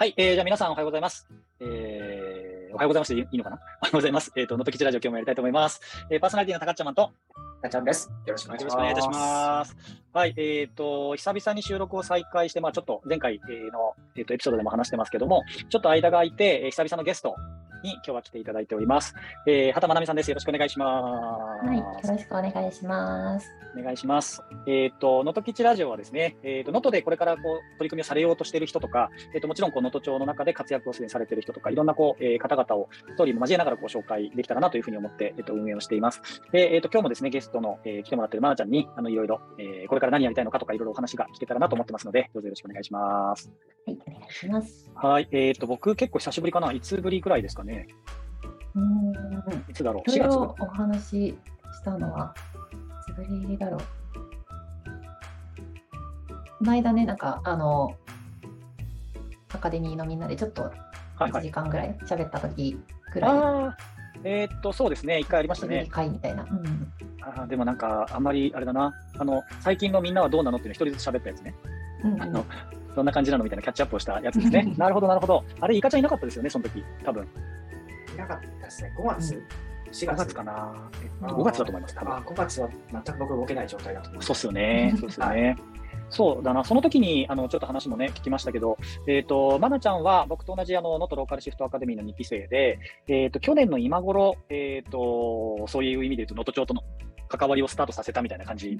はい、えー、じゃあ皆さんおはようございます。えー、おはようございますでいいのかな？おはようございます。えっ、ー、と、のときちラジオ今日もやりたいと思います。えー、パーソナリティのたかっちゃまと、たちゃんです。よろしくお願いいたします。はい、えっ、ー、と、久々に収録を再開して、まあちょっと前回の、えーと、エピソードでも話してますけども、ちょっと間が空いて、えー、久々のゲストに今日は来ていただいております。えー、畑まなみさんです。よろしくお願いします。はい、よろしくお願いします。お願いします。えっ、ー、と、能登吉ラジオはですね、えっ、ー、と、能登でこれからこう取り組みをされようとしている人とか、えっ、ー、と、もちろんこう能登町の中で活躍をすでにされている人とか、いろんなこう、えー、方々をストーリーも交えながらご紹介できたらなというふうに思って、えっ、と、運営をしています。で、えっ、と、今日もですね、ゲストの、えー、来てもらっているまなちゃんに、あの、いろいろ、えー、これから何やりたいのかとか、いろいろお話が聞けたらなと思ってますので、どうぞよろしくお願いします。はい、お願いします。はい、えっ、と、僕結構久しぶりかな、いつぶりくらいですかね？うん、いつだろう？4月お話ししたのは、いつぶりだろう。この間ね、なんか、あの、アカデミーのみんなでちょっと1時間ぐらい喋った時ぐらい。はいはい、えー、っと、そうですね、一回ありましたね。回みたいな。うん、あでもなんか、あんまりあれだな、あの最近のみんなはどうなのっていうの一人ずつ喋ったやつね。うんうん、あのどんな感じなのみたいなキャッチアップをしたやつですね。なるほど、なるほど。あれ、イカちゃんいなかったですよね、その時多分かったですね。5月、うん4月 ,5 月かな。5月だと思います。多分あ5月は全く僕動けない状態だと思います。そうっすよね。そうっすよね。そうだな、その時にあのちょっと話もね、聞きましたけど、えっ、ー、と、まなちゃんは僕と同じあの、能登ローカルシフトアカデミーの2期生で、えっ、ー、と、去年の今頃、えっ、ー、と、そういう意味で言うと、能登町との関わりをスタートさせたみたいな感じ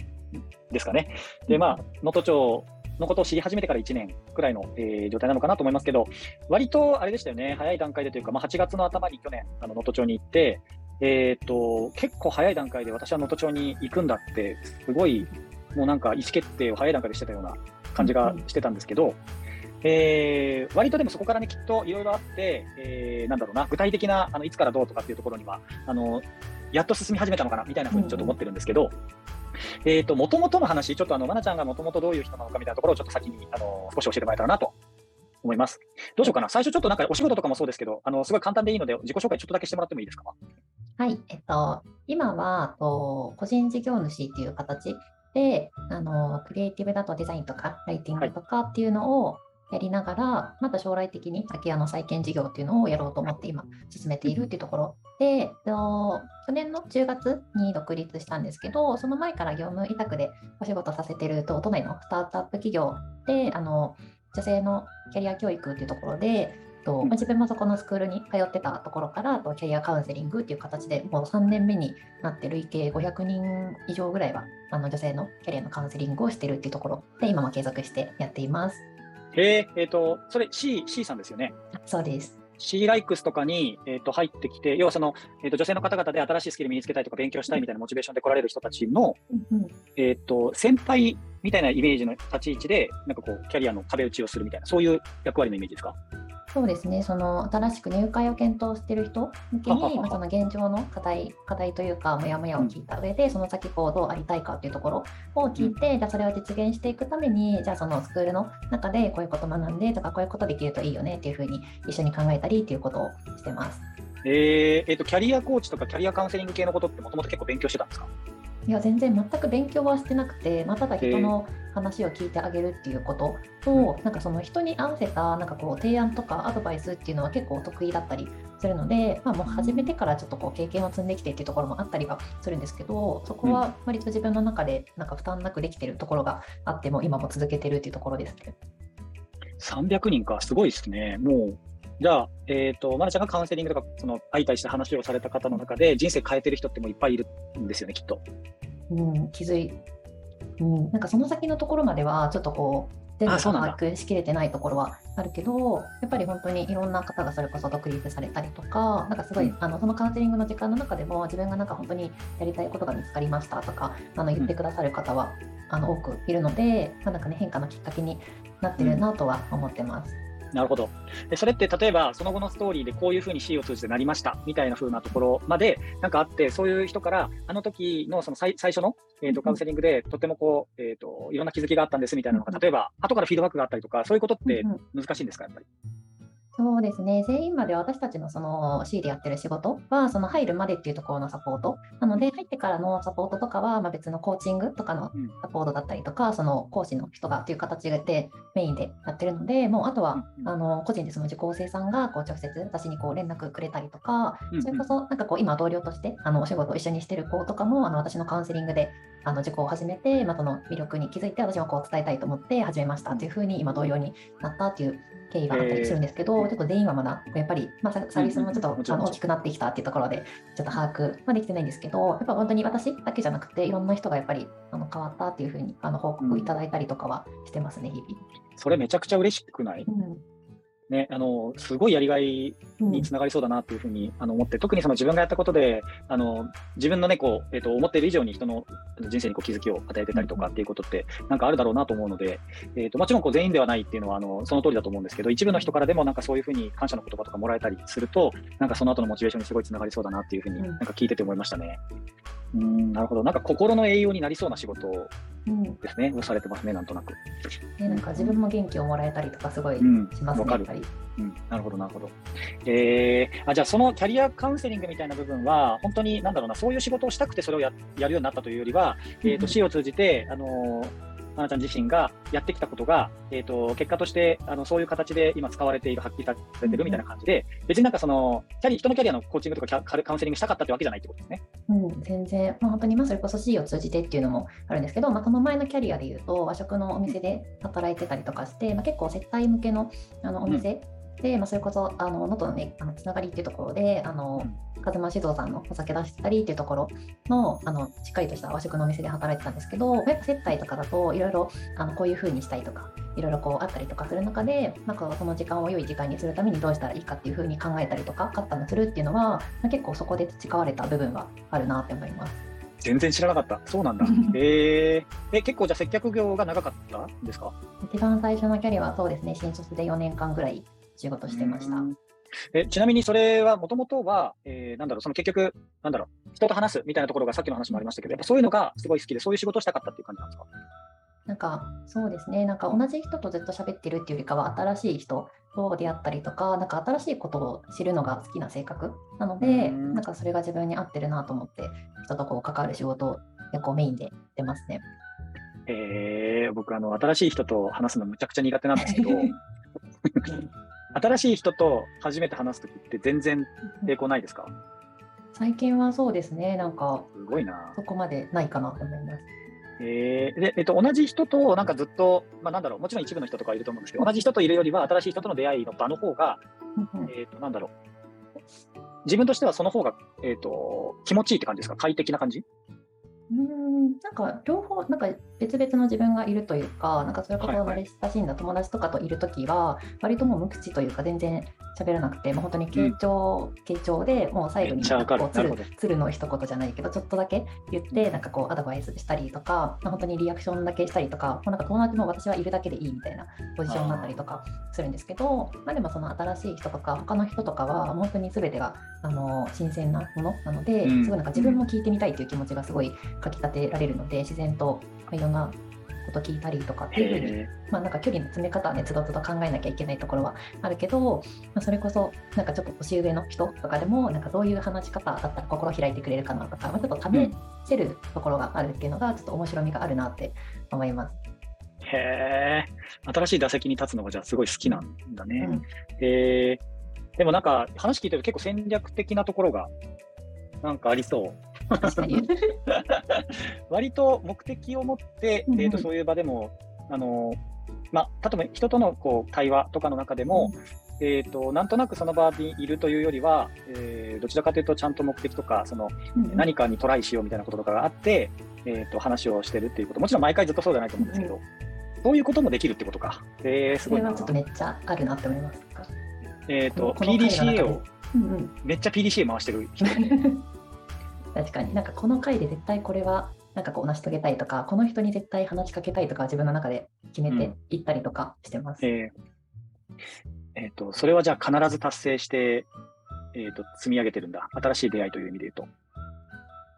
ですかね。で、まあ、能登町のことを知り始めてから1年くらいの、えー、状態なのかなと思いますけど、割とあれでしたよね、早い段階でというか、まあ、8月の頭に去年、能登町に行って、えーと、結構早い段階で私は能登町に行くんだって、すごいもうなんか意思決定を早い段階でしてたような感じがしてたんですけど、うん、えー、割とでもそこからね、きっといろいろあって、えー、なんだろうな、具体的なあのいつからどうとかっていうところには、あのやっと進み始めたのかなみたいなふうにちょっと思ってるんですけど、うんえっ、ー、と、もともとの話、ちょっとあの、まなちゃんがもともとどういう人なのかみたいなところをちょっと先に、あの、少し教えてもらえたらなと思います。どうしようかな。最初ちょっとなんかお仕事とかもそうですけど、あの、すごい簡単でいいので、自己紹介ちょっとだけしてもらってもいいですか？はい。えっと、今は、と個人事業主っていう形で、あの、クリエイティブだとデザインとか、ライティングとかっていうのを、やりながら、また将来的に空き家の再建事業っていうのをやろうと思って今進めているっていうところで、去年の10月に独立したんですけど、その前から業務委託でお仕事させてると、都内のスタートアップ企業で、あの女性のキャリア教育っていうところで、と自分もそこのスクールに通ってたところからとキャリアカウンセリングっていう形でもう3年目になって累計500人以上ぐらいはあの女性のキャリアのカウンセリングをしてるっていうところで今も継続してやっています。へえ、えっ、ー、と、それ C、C さんですよね？そうです。C ライクスとかに、えー、と入ってきて、要はその、えー、と女性の方々で新しいスキル身につけたいとか勉強したいみたいなモチベーションで来られる人たちの、うん、えー、と先輩みたいなイメージの立ち位置で、なんかこう、キャリアの壁打ちをするみたいな、そういう役割のイメージですか？そうですね、その新しく入会を検討している人向けに、まあ、その現状の課題課題というか、もやもやを聞いた上で、その先こうどうありたいかというところを聞いて、じゃあそれを実現していくために、じゃあそのスクールの中でこういうこと学んでとか、こういうことできるといいよねっていうふうに一緒に考えたりっていうことをしてます。えーえーと、キャリアコーチとかキャリアカウンセリング系のことってもともと結構勉強してたんですか？いや全然全く勉強はしてなくて、まあ、ただ人の話を聞いてあげるっていうことと、なんかその人に合わせたなんかこう提案とかアドバイスっていうのは結構得意だったりするので、まあ、もう初めてからちょっとこう経験を積んできてっていうところもあったりはするんですけどそこは割と自分の中でなんか負担なくできてるところがあっても今も続けてるっていうところですね。300人かすごいですね。もうじゃあ、えっ、ー、と、まなちゃんがカウンセリングとか、その相対して話をされた方の中で、人生変えてる人ってもいっぱいいるんですよね、きっと。うん、気づい、うん、なんかその先のところまでは、ちょっとこう、全部把握しきれてないところはあるけど、やっぱり本当にいろんな方がそれこそ独立されたりとか、なんかすごい、うん、あのそのカウンセリングの時間の中でも、自分がなんか本当にやりたいことが見つかりましたとか、あの言ってくださる方は、うん、あの多くいるので、まあ、なんかね、変化のきっかけになってるなとは思ってます。なるほど。でそれって例えばその後のストーリーでこういうふうに C を通じてなりましたみたいな風なところまでなんかあってそういう人からあの時のその最最初の、えーと、カウンセリングでとてもこう、えーと、いろんな気づきがあったんですみたいなのが例えば後からフィードバックがあったりとかそういうことって難しいんですかやっぱり？そうですね、全員まで私たちのその C でやってる仕事は、その入るまでっていうところのサポート。なので、入ってからのサポートとかは、まあ、別のコーチングとかのサポートだったりとか、その講師の人がっていう形でメインでやってるので、もうあとはあの個人でその受講生さんがこう直接私にこう連絡くれたりとか、それこそなんかこう今同僚としてあのお仕事を一緒にしてる子とかもあの私のカウンセリングであの受講を始めて、まあ、その魅力に気づいて私もこう伝えたいと思って始めましたというふうに今同様になったという経緯があったりするんですけど、えー、ちょっと全員はまだやっぱり、まあ、サービスもちょっと、うん、あの大きくなってきたっていうところでちょっと把握はできてないんですけどやっぱ本当に私だけじゃなくていろんな人がやっぱりあの変わったっていうふうにあの報告いただいたりとかはしてますね、日々。それめちゃくちゃ嬉しくない、うんね、あのすごいやりがいにつながりそうだなというふうに、あの思って、特にその自分がやったことで、あの自分のね、こうえー、と思っている以上に人の人生にこう気づきを与えてたりとかっていうことって、なんかあるだろうなと思うので、えー、ともちろんこう全員ではないっていうのはあのその通りだと思うんですけど、一部の人からでもなんかそういうふうに感謝の言葉とかもらえたりすると、なんかその後のモチベーションにすごいつながりそうだなっていうふうに、なんか聞いてて思いましたね。うんなるほど、なんか心の栄養になりそうな仕事ですね、うん、をされてますね、なんとなく。ね、なんか自分も元気をもらえたりとか、すごいしますね、うん、やっぱり。うん、なるほど、なるほど。えー、あじゃあ、そのキャリアカウンセリングみたいな部分は、本当に、なんだろうな、そういう仕事をしたくてそれをややるようになったというよりは、えーと、市を通じて、あのーなちゃん自身がやってきたことが、えーと、結果としてあのそういう形で今使われている、発揮されてるみたいな感じで、別になんかそのキャリ人のキャリアのコーチングとかカウンセリングしたかったってわけじゃないってことですね。うん、全然、まあ、本当にまあそれこそ C を通じてっていうのもあるんですけど、まあ、その前のキャリアでいうと、和食のお店で働いてたりとかして、まあ、結構接待向けのあのお店、うん、で、まあ、それこそあの能登の,、ね、あのつながりっていうところで、あの、うん風間酒造さんのお酒出したりっていうところのあのしっかりとした和食のお店で働いてたんですけどやっぱ接待とかだといろいろあのこういう風にしたいとかいろいろこうあったりとかする中でなんかその時間を良い時間にするためにどうしたらいいかっていう風に考えたりとかカッターするっていうのは、まあ、結構そこで培われた部分はあるなって思います。全然知らなかった。そうなんだ。えー、え、結構じゃあ接客業が長かったんですか？一番最初のキャリアはそうですね、新卒で4年間ぐらい仕事してました。えちなみにそれはもともとは、えー、なんだろう、その結局、なんだろう、人と話すみたいなところがさっきの話もありましたけど、やっぱそういうのがすごい好きで、そういう仕事をしたかったっていう感じなんですか？なんかそうですね、なんか同じ人とずっと喋ってるっていうよりかは、新しい人と出会ったりとか、なんか新しいことを知るのが好きな性格なので、ん。なんかそれが自分に合ってるなと思って、人とこう関わる仕事を結構メインで出ますね。えー、僕あの、新しい人と話すのむちゃくちゃ苦手なんですけど、新しい人と初めて話すときって全然抵抗ないですか、最近はそうですね、なんか、すごいな。そこまでないかなと思います。えー。でえっと、同じ人となんかずっと、まあ、なんだろう、もちろん一部の人とかいると思うんですけど、同じ人といるよりは、新しい人との出会いの場の方が、えっと、なんだろう、自分としてはその方が、えっと、気持ちいいって感じですか、快適な感じ？うん。なんか両方なんか別々の自分がいるというかなんかそれこそ慣れ親しんだ友達とかといる時は、割ともう無口というか全然喋らなくて、もう本当に傾聴、傾聴でもう最後にこうつるつるの一言じゃないけどちょっとだけ言ってなんかこうアドバイスしたりとか本当にリアクションだけしたりとかもうなんか友達も私はいるだけでいいみたいなポジションになったりとかするんですけどまあ、でもその新しい人とか他の人とかは本当に全てがあの新鮮なものなので、すごいなんか自分も聞いてみたいという気持ちがすごいかきたてられるので自然といろんなこと聞いたりとかっていうふうに、まあ、なんか距離の詰め方はね、つどつど考えなきゃいけないところはあるけど、まあ、それこそ、なんかちょっと年上の人とかでも、なんかどういう話し方だったら心開いてくれるかなとか、まあ、ちょっと試せるところがあるっていうのが、ちょっと面白みがあるなって思います。へえ、新しい打席に立つのがじゃあすごい好きなんだね。うん、えー、でもなんか話聞いてると結構戦略的なところがなんかありそう。割と目的を持って、えーと、そういう場でも、あのまあ、例えば人とのこう対話とかの中でも、うん、えーと、なんとなくその場にいるというよりは、えー、どちらかというとちゃんと目的とかその、うん、何かにトライしようみたいなこととかがあって、えーと、話をしてるっていうこともちろん毎回ずっとそうじゃないと思うんですけど、うん、そういうこともできるってことか。えー、すごいな。それはちょっとめっちゃあるなって思います。えっ、ー、と PDCA を、うんうん、めっちゃ PDCA 回してる人。確かに。なんかこの回で絶対これはなんかこう成し遂げたいとかこの人に絶対話しかけたいとか自分の中で決めていったりとかしてます。うん、えー、えーと、それはじゃあ必ず達成して、えーと、積み上げてるんだ。新しい出会いという意味で言うと。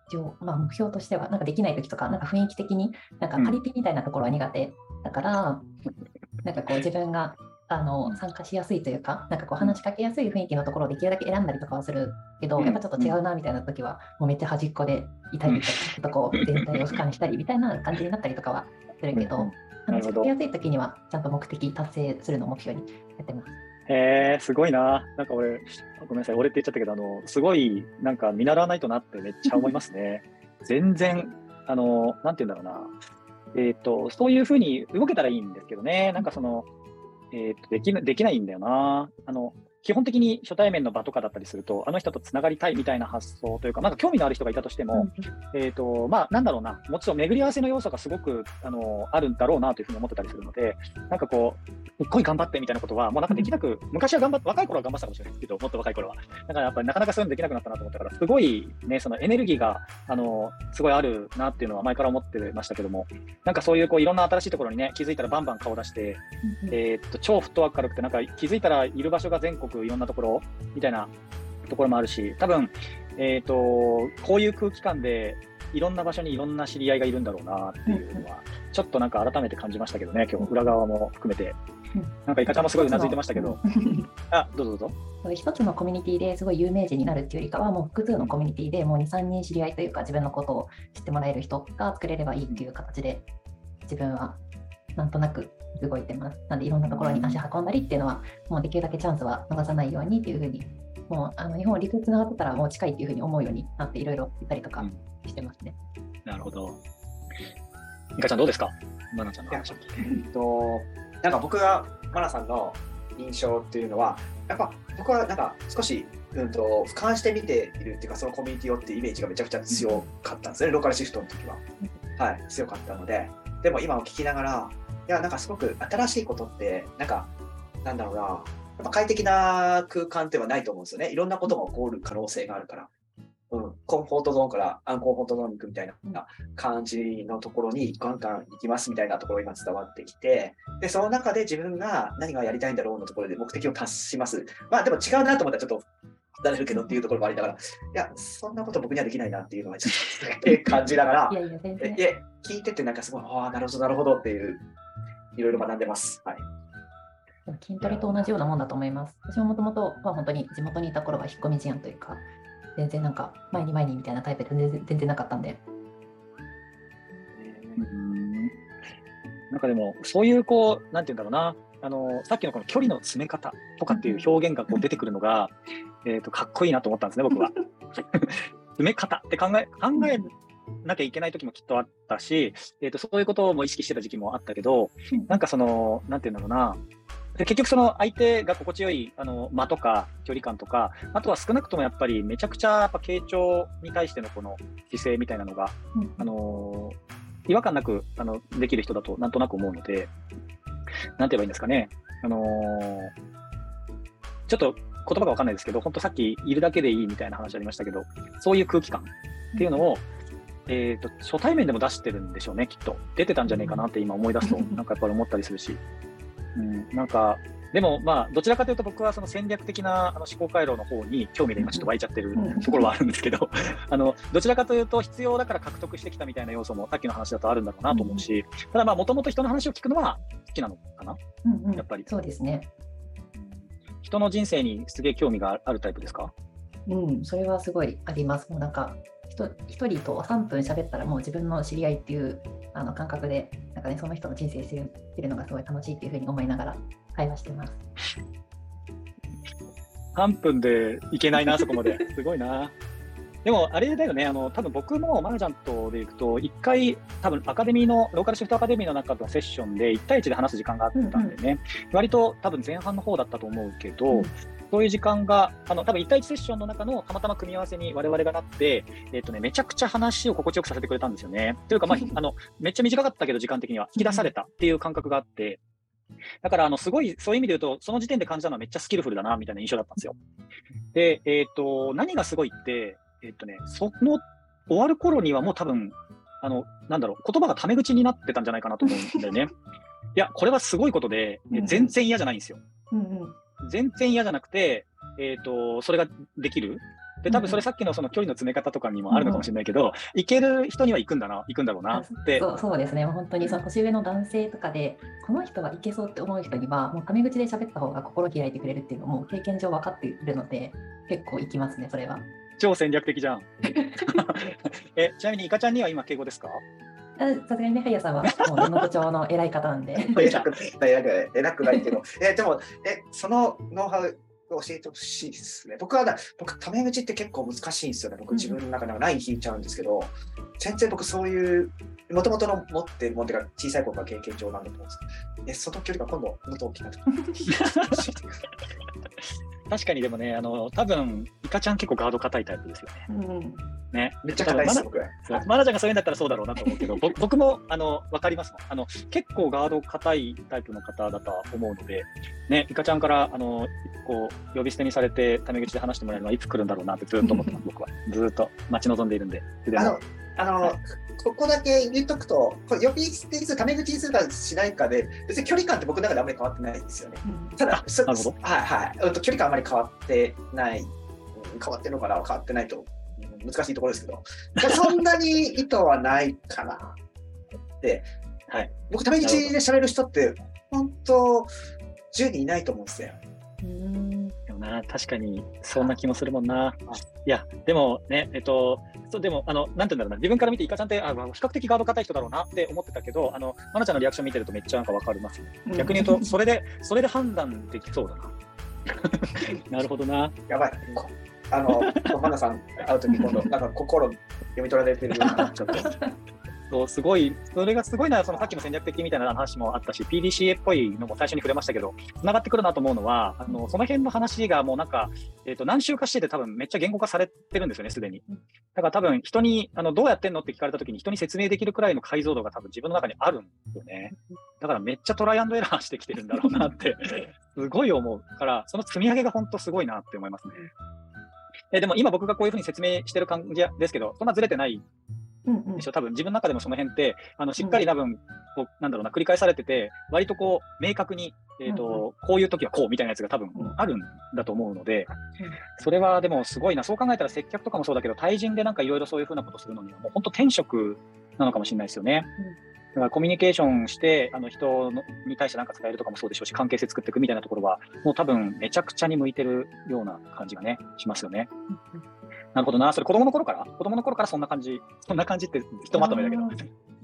一応、まあ、目標としてはなんかできない時とかなんか雰囲気的になんかパリピみたいなところは苦手だから、うん、なんかこう自分があの参加しやすいというか、なんかこう話しかけやすい雰囲気のところをできるだけ選んだりとかはするけど、やっぱちょっと違うなみたいな時は、もうめっちゃ端っこでいたりとか、ちょっとこう全体を俯瞰したりみたいな感じになったりとかはするけど、話しかけやすい時にはちゃんと目的達成するのを目標にやってます？へえすごいな。なんか俺、ごめんなさい、俺って言っちゃったけど、あの、すごい、なんか見習わないとなってめっちゃ思いますね。全然、あの、なんて言うんだろうな。えっ、ー、と、そういうふうに動けたらいいんですけどね。なんかその、えっ、ー、と、できな、できないんだよな。あの、基本的に初対面の場とかだったりすると、あの人とつながりたいみたいな発想というか、なんか興味のある人がいたとしても、うん、えっ、と、まあ、なんだろうな、もちろん巡り合わせの要素がすごく、あの、あるんだろうなというふうに思ってたりするので、なんかこう、すっごい頑張ってみたいなことは、もうなんかできなく、昔は頑張って、若い頃は頑張ってたかもしれないですけど、もっと若い頃は。だからやっぱりなかなかそういうのできなくなったなと思ったから、すごいね、そのエネルギーが、あの、すごいあるなっていうのは前から思ってましたけども、なんかそういうこういろんな新しいところにね、気づいたらバンバン顔出して、えっと、超フットワーク軽くて、なんか気づいたらいる場所が全国いろんなところ、みたいなところもあるし、多分、えっ、ー、と、こういう空気感で、いろんな場所にいろんな知り合いがいるんだろうなっていうのは、ちょっとなんか改めて感じましたけどね、今日裏側も含めて。なんかいかちゃんもすごいうなずいてましたけど。あ、どうぞどうぞ。一つのコミュニティですごい有名人になるっていうよりかは、もう複数のコミュニティでもう2、3人知り合いというか、自分のことを知ってもらえる人が作れればいいっていう形で、自分はなんとなく動いてます。なので、いろんなところに足運んだりっていうのは、もうできるだけチャンスは逃さないようにっていうふうにもうあの日本陸つながってたらもう近いっていうふうに思うようになっていろいろ言ったりとかしてますね。うん、なるほど。いかちゃんどうですかマナちゃんの話を聞いて。えっと、なんか僕がマナさんの印象っていうのは、やっぱ僕はなんか少し、うんと、俯瞰して見ているっていうか、そのコミュニティをっていうイメージがめちゃくちゃ強かったんですね、ローカルシフトの時は。はい、強かったので、でも今を聞きながら、いや、なんかすごく新しいことって、なんか、なんだろうな、っぱ快適な空間ではないと思うんですよね。いろんなことが起こる可能性があるから。うん、コンフォートゾーンからアンコンフォートゾーンに行くみたいな感じのところにガンガン行きますみたいなところが今伝わってきて、で、その中で自分が何がやりたいんだろうのところで目的を達します。まあでも違うなと思ったらちょっと離れるけどっていうところもありながら、いや、そんなこと僕にはできないなっていうのはちょっと 感じながら、いやいや聞いててなんかすごい、ああ、なるほど、なるほどっていう、いろいろ学んでます。はい。筋トレと同じようなもんだと思います。私ももともとは本当に地元にいた頃は引っ込み思案というか、全然なんか前に前にみたいなタイプで全然全然なかったんで。なんかでも、そういうこう、なんていうんだろうな、あのさっきのこの距離の詰め方とかっていう表現がこう出てくるのが、えとかっこいいなと思ったんですね、僕は。詰め方って考え考えなきゃいけない時もきっとあったし、えーと、そういうことも意識してた時期もあったけど、なんかその、なんていうんだろうな、で結局その相手が心地よいあの間とか距離感とか、あとは少なくともやっぱりめちゃくちゃやっぱ傾聴に対してのこの姿勢みたいなのが、うん、あの違和感なくあのできる人だとなんとなく思うので、なんて言えばいいんですかね。あのちょっと言葉がわかんないですけど、本当さっきいるだけでいいみたいな話ありましたけど、そういう空気感っていうのを、えーと、初対面でも出してるんでしょうね、きっと。出てたんじゃねえかなって今思い出すと、なんかやっぱり思ったりするし。うん、なんか、でもまあ、どちらかというと僕はその戦略的なあの思考回路の方に興味で今ちょっと湧いちゃってるところはあるんですけど、あの、どちらかというと必要だから獲得してきたみたいな要素もさっきの話だとあるんだろうなと思うし、ただまあ、もともと人の話を聞くのは好きなのかな、うんうん、やっぱり。そうですね。人の人生にすげえ興味があるタイプですか？うん、それはすごいあります。もうなんか、1人と3分喋ったらもう自分の知り合いっていうあの感覚でなんか、ね、その人の人生知るのがすごい楽しいっていうふうに思いながら会話してます。3分でいけないな、そこまで。すごいな。でも、あれだよね、あの多分僕もマナちゃんとでいくと、1回、多分アカデミーの、ローカルシフトアカデミーの中のセッションで1対1で話す時間があったんでね、うんうん、割と多分前半の方だったと思うけど、うん、そういう時間が、あの多分1対1セッションの中のたまたま組み合わせに我々がなって、えっ、ー、とね、めちゃくちゃ話を心地よくさせてくれたんですよね。というか、まあ、あのめっちゃ短かったけど、時間的には引き出されたっていう感覚があって、だから、あの、すごい、そういう意味で言うと、その時点で感じたのはめっちゃスキルフルだな、みたいな印象だったんですよ。で、えっ、ー、と、何がすごいって、えっ、ー、とね、その、終わる頃にはもう多分、あの、なんだろう、言葉がタメ口になってたんじゃないかなと思うんだよね。いや、これはすごいことで、全然嫌じゃないんですよ。うんうん、全然嫌じゃなくて、えっ、ー、と、それができる。で、多分それさっきのその距離の詰め方とかにもあるのかもしれないけど、行ける人には行くんだな、行くんだろうなって。そうそうですね、本当にその年上の男性とかで、この人はいけそうって思う人には、もうタメ口で喋った方が心開いてくれるっていうのも経験上分かっているので、結構行きますね、それは。超戦略的じゃん。え、ちなみにイカちゃんには今敬語ですか？あさすがにね、ハイヤさんは もう根本町の偉い方なんで。偉くない、偉くない、偉くないけど、えでも、え、そのノウハウを教えてほしいですね。僕はだ、僕、タメ口って結構難しいんですよね。僕、自分の中ではライン引いちゃうんですけど、全然僕、そういう、もともとの持ってるものっていうか、小さい頃から経験上なんだと思うんですけど、え、その距離が今度、もっと大きください確かにでもね、あの、多分イカちゃん結構ガード硬いタイプですよね。うんね。めっちゃ硬いです、僕。そうマナちゃんがそういうんだったらそうだろうなと思うけど、ぼ 僕もあの分かりますもんあの。結構ガード硬いタイプの方だとは思うので、ね、イカちゃんからあのこう呼び捨てにされて、タメ口で話してもらえるのはいつ来るんだろうなってずっと思ってます、僕は。ずっと待ち望んでいるんで。でもあの、あの、ここだけ言っとくと、これ呼び捨てにする、タメ口にするかしないかで、別に距離感って僕の中であんまり変わってないんですよね。ただ、そなるほど。はいはい、うんと距離感あまり変わってない、うん変わってるのかな、変わってないと、うん難しいところですけど、そんなに意図はないかなって、はい、僕、タメ口で喋る人って、本当、10人いないと思うんですよ。うんな、確かにそんな気もするもんな。いや、でもね、えっと、そうでも、あの、なんて言うんだろうな、自分から見て、イカちゃんって、あ、まあ比較的ガード硬い人だろうなって思ってたけど、あの、マナちゃんのリアクション見てるとめっちゃなんかわかりますね。逆に言うと、それで、それで判断できそうだな。なるほどな。やばい。こあの、マナさん会うとき、今度、なんか心読み取られてるような、ちょっと。そうすごい、それがすごいな、そのさっきの戦略的みたいな話もあったし、PDCA っぽいのも最初に触れましたけど、つながってくるなと思うのは、あのその辺の話がもうなんか、えー、と何週かしてて、多分めっちゃ言語化されてるんですよね、すでに。だから多分人にあのどうやってんのって聞かれたときに、人に説明できるくらいの解像度が多分自分の中にあるんですよね。だからめっちゃトライアンドエラーしてきてるんだろうなって、すごい思うから、その積み上げが本当すごいなって思いますね。えでも今僕がこういうふうに説明してる感じですけど、そんなずれてないうんうん。でしょ、多分自分の中でもその辺って、あのしっかり多分、こうなんだろうな、繰り返されてて、割とこう、明確に、えーとこういう時はこうみたいなやつが多分うんあるんだと思うので、それはでもすごいな、そう考えたら接客とかもそうだけど、対人でなんかいろいろそういうふうなことするのには、もう本当、天職なのかもしれないですよね。だからコミュニケーションして、あの人のに対して何か伝えるとかもそうでしょうし、関係性作っていくみたいなところは、もう多分めちゃくちゃに向いてるような感じがね、しますよね。なるほどな、それ子供の頃から？子供の頃からそんな感じ、そんな感じってひとまとめだけど。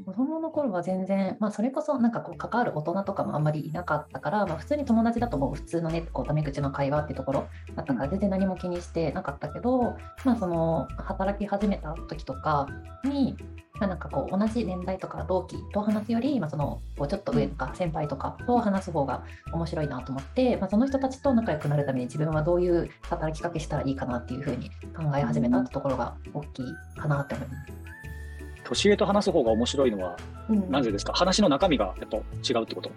子供の頃は全然、まあ、それこそなんかこう関わる大人とかもあんまりいなかったから、まあ、普通に友達だともう普通のねこうタメ口の会話っていうところだったから全然何も気にしてなかったけど、まあ、その働き始めた時とかに、まあ、なんかこう同じ年代とか同期と話すより、まあ、そのこうちょっと上とか先輩とかと話す方が面白いなと思って、まあ、その人たちと仲良くなるために自分はどういう働きかけしたらいいかなっていうふうに考え始めたってところが大きいかなって思います。年上と話す方が面白いのはうん。なぜですか、話の中身がやっぱ違うってこと？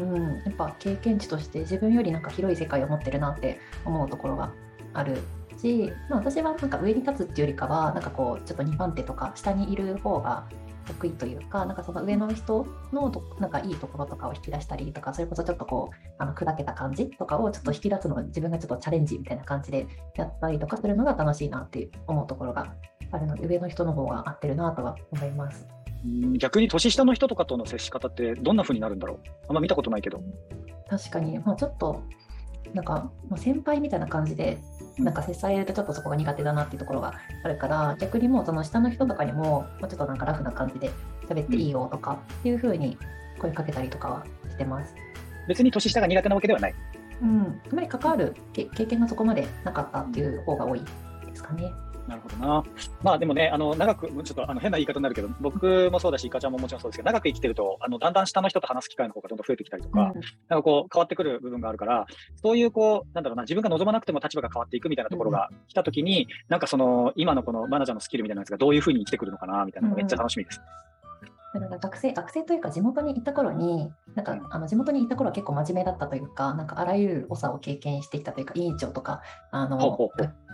うん、やっぱ経験値として自分よりなんか広い世界を持ってるなって思うところがあるし、まあ、私はなんか上に立つっていうよりかはなんかこうちょっと2番手とか下にいる方が得意というかなんかその上の人のとなんかいいところとかを引き出したりとかそれこそちょっとこうあの砕けた感じとかをちょっと引き出すのを自分がちょっとチャレンジみたいな感じでやったりとかするのが楽しいなって思うところがあるので上の人の方が合ってるなとは思います。うん逆に年下の人とかとの接し方ってどんな風になるんだろう？あんま見たことないけど。確かに、まあ、ちょっとなんか、まあ、先輩みたいな感じでなんか接されるとちょっとそこが苦手だなっていうところがあるから逆にもうその下の人とかにももうちょっとなんかラフな感じで喋っていいよとかっていう風に声かけたりとかはしてます。別に年下が苦手なわけではない。うん、あまり関わるけ経験がそこまでなかったっていう方が多いですかね。なるほどな。まあでもね、あの長く、ちょっとあの変な言い方になるけど、僕もそうだし、イカちゃんももちろんそうですけど、長く生きてると、あのだんだん下の人と話す機会の方がどんどん増えてきたりとか、なんかこう変わってくる部分があるから、そういうこう、なんだろうな、自分が望まなくても立場が変わっていくみたいなところが来たときに、なんかその今のこのマナージャーのスキルみたいなやつがどういうふうに生きてくるのかなみたいなのがめっちゃ楽しみです。でなんか学生学生というか地元にいた頃になんかあの地元にいた頃は結構真面目だったというかなんかあらゆる長を経験してきたというか委員長とかあの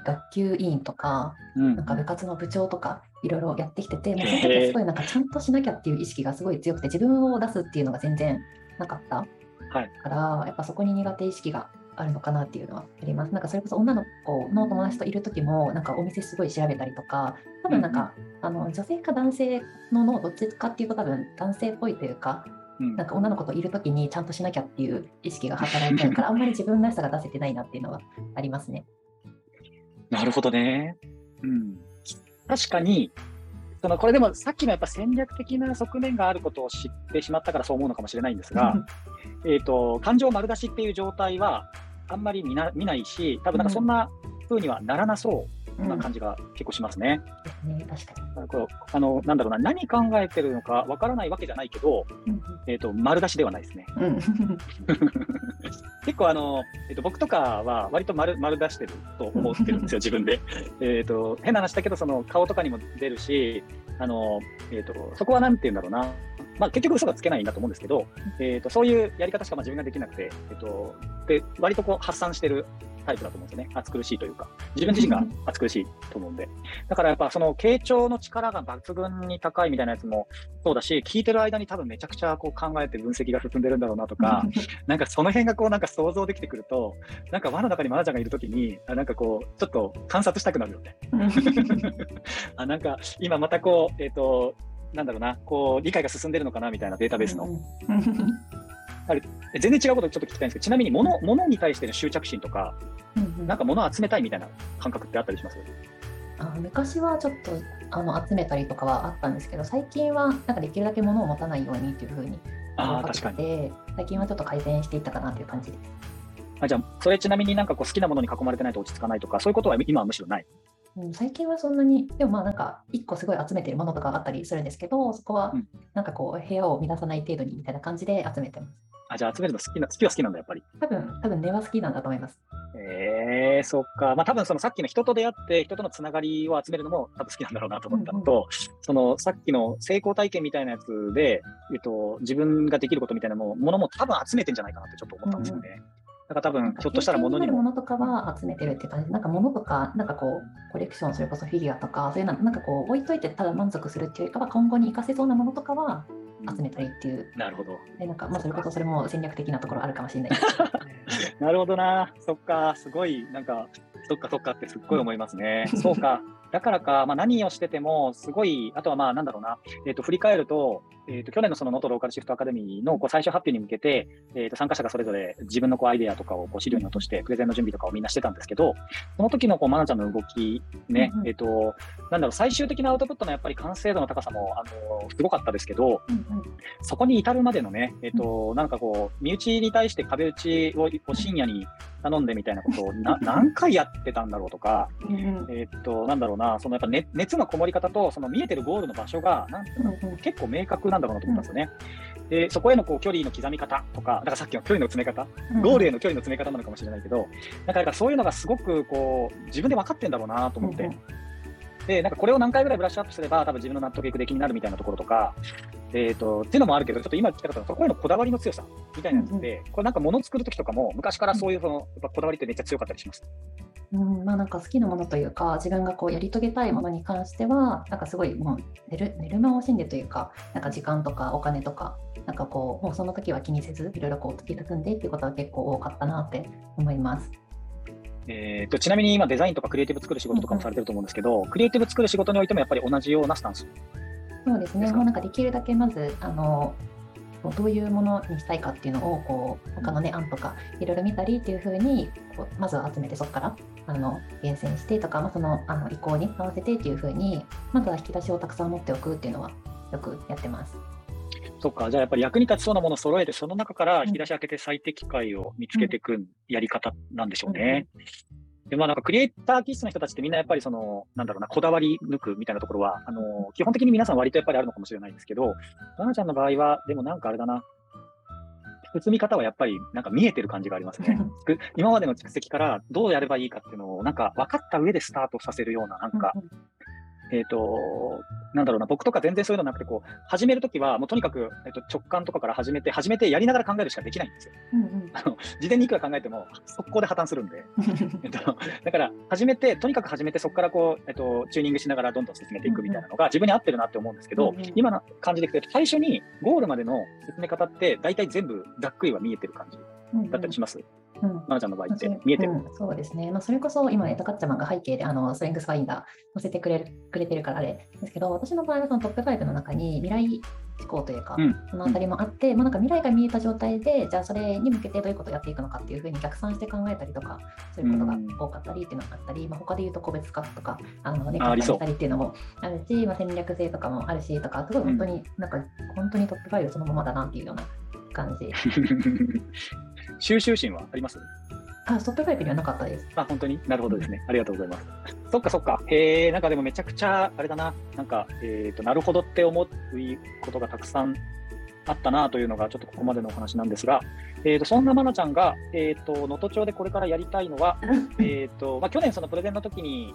学級委員とかうん。なんか部活の部長とかいろいろやってきててもうその時はすごいなんかちゃんとしなきゃっていう意識がすごい強くて自分を出すっていうのが全然なかったはい。からやっぱそこに苦手意識があるのかなっていうのはあります。なんかそれこそ女の子の友達といる時もなんかお店すごい調べたりとか多分なんか、あの女性か男性ののどっちかっていうと多分男性っぽいというかうんなんか女の子といる時にちゃんとしなきゃっていう意識が働いてるから あんまり自分らしさが出せてないなっていうのはありますね。なるほどね。うん。確かに、そのこれでもさっきのやっぱ戦略的な側面があることを知ってしまったからそう思うのかもしれないんですが、えっと、感情丸出しっていう状態はあんまり見な見ないし、多分なんかそんな風にはならなそうな感じが結構しますね。ですね確かに。こうあのなんだろうな、何考えてるのかわからないわけじゃないけど、うんえっと、丸出しではないですね。うん 結構あの、えっと、僕とかは割と丸丸出してると思ってるんですよ、自分で。えっと変な話だけど、その顔とかにも出るし、あのえっとそこはなんて言うんだろうな、まあ、結局嘘がつけないんだと思うんですけど、えっとそういうやり方しかまあ自分ができなくて、えっとで割とこう発散してるタイプだと思うんですよね、暑苦しいというか、自分自身が暑苦しいと思うんで。だからやっぱその傾聴の力が抜群に高いみたいなやつもそうだし、聞いてる間に多分めちゃくちゃこう考えて分析が進んでるんだろうなとか、なんかその辺がこうなんか想像できてくると、なんか輪の中にマナちゃんがいるときに、あなんかこう、ちょっと観察したくなるよね。あなんか今またこう、えっ、と、なんだろうな、こう理解が進んでるのかなみたいなデータベースの。全然違うことちょっと聞きたいんですけど、ちなみに物物に対しての執着心とか、なんか物を集めたいみたいな感覚ってあったりします？あ昔はちょっとあの集めたりとかはあったんですけど最近はなんかできるだけ物を持たないようにっていうふうにあ確か最近はちょっと改善していったかなっていう感じです。あじゃあ、それちなみになんかこう好きなものに囲まれてないと落ち着かないとか、そういうことは今はむしろない？うん、最近はそんなにでもまあなんか一個すごい集めてるものとかがあったりするんですけどそこはうんなんかこう部屋を乱さない程度にみたいな感じで集めてます。あじゃあ集めるの好きな好きは好きなんだ、やっぱり。多分多分根は好きなんだと思います。えー、そっか。まあ多分そのさっきの人と出会って人とのつながりを集めるのも多分好きなんだろうなと思ったのと、そのさっきの成功体験みたいなやつで、えっと、自分ができることみたいなものも多分集めてんじゃないかなってちょっと思ったんですよね。だから多分ひょっとしたら物にも。とかは集めてるって感じなんか物とかなんかこうコレクションそれこそフィギュアとかそういうのなんかこう置いといてただ満足するっていうよりかは今後に活かせそうなものとかは集めたりっていうなるほど。でなんかまあそれこそそれも戦略的なところあるかもしれないなるほどな。そっか。すごい、なんか、そっかそっかってすっごい思いますね。そうか。だからか、まあ、何をしてても、すごい、あとはまあ、なんだろうな、えっ、と、振り返ると、えっ、と、去年のそのノートローカルシフトアカデミーのこう最終発表に向けて、えっ、と、参加者がそれぞれ自分のこうアイデアとかをこう資料に落として、プレゼンの準備とかをみんなしてたんですけど、その時のこう、まなちゃんの動き、ねうんう、ん。えっ、と、なんだろう、最終的なアウトプットのやっぱり完成度の高さも、あの、すごかったですけど、うんうん。そこに至るまでのね、えっ、と、なんかこう、身内に対して壁打ちをこう深夜に頼んでみたいなことをな 何回やってたんだろうとか、うんうん。えっ、と、なんだろうな、そのやっぱ、ね、熱のこもり方と、その見えてるゴールの場所が、なんていうのうんうん。結構明確なんだろうなと思ったんですよね。で、そこへのこう距離の刻み方とか、だからさっきの距離の詰め方、ゴールへの距離の詰め方なのかもしれないけど、なんかだからそういうのがすごくこう、自分で分かってんだろうなと思って、うんうん。で、なんかこれを何回ぐらいブラッシュアップすれば、多分自分の納得いく出来になるみたいなところとか、えっ、と、っていうのもあるけど、ちょっと今聞きたかったのは、そこへのこだわりの強さみたいなやつって、これなんか物作るときとかも、昔からそういうその、やっぱこだわりってめっちゃ強かったりします。うんまあ、なんか好きなものというか自分がこうやり遂げたいものに関してはなんかすごいもう寝る寝る間を惜しんでというかなんか時間とかお金とかなんかこうもうその時は気にせずいろいろこう突き進んでっていうことは結構多かったなって思います。えー、とちなみに今、デザインとかクリエイティブ作る仕事とかもされてると思うんですけど、クリエイティブ作る仕事においてもやっぱり同じようなスタンス。そうですね、もうなんかできるだけまずあのどういうものにしたいかっていうのをこう他のね案とかいろいろ見たりっていう風にこうまずは集めてそこからあの厳選してとか、まあ、そのあの意向に合わせてっていう風にまずは引き出しをたくさん持っておくっていうのはよくやってます。そっか、じゃあやっぱり役に立ちそうなものを揃えて、その中から引き出し開けて最適解を見つけていくやり方なんでしょうね。でまあ、なんかクリエイター気質の人たちってみんなやっぱりその、なんだろうな、こだわり抜くみたいなところは、あの基本的に皆さん割とやっぱりあるのかもしれないんですけど、ななちゃんの場合は、でもなんかあれだな、包み方はやっぱりなんか見えてる感じがありますね。く今までの蓄積からどうやればいいかっていうのを、なんか分かった上でスタートさせるような、なんか、えっ、と、なんだろうな、僕とか全然そういうのなくて、こう、始めるときは、もうとにかく、えっと、直感とかから始めて、始めてやりながら考えるしかできないんですよ。うんうんあの、事前にいくら考えても、速攻で破綻するんで。うんえっと、だから、始めて、とにかく始めて、そこからこう、えっと、チューニングしながらどんどん進めていくみたいなのが自分に合ってるなって思うんですけど、うんうん今の感じでいくと、最初にゴールまでの進め方って、大体全部ざっくりは見えてる感じだったりします。うんまなちゃんの場合って見えてる？うん、そうですね、まあ、それこそ今、エタカッチャマンが背景であのストレングスファインダー載せてくれるくれてるからあれですけど、私の場合はそのトップ5の中に未来思考というか、うん。そのあたりもあって、まあ、なんか未来が見えた状態で、じゃあそれに向けてどういうことをやっていくのかっていうふうに逆算して考えたりとか、そういうことが多かったりっていうのがあったり、まあ、他で言うと個別化とか、あのね、あありそう。簡単にしたりっていうのもあるし、まあ、戦略性とかもあるしとか、すごい本当に、なんか本当にトップ5そのままだなっていうような感じ。収集心はあります？あ、トップ5にはなかったです。あ、本当に？なるほどですね。ありがとうございます。そっかそっか。へえ、なんかでもめちゃくちゃ、あれだな。なんか、えっ、と、なるほどって思うことがたくさんあったなというのが、ちょっとここまでのお話なんですが、えっ、と、そんなまなちゃんが、えっ、と、能登町でこれからやりたいのは、えっと、まあ、去年そのプレゼンの時に、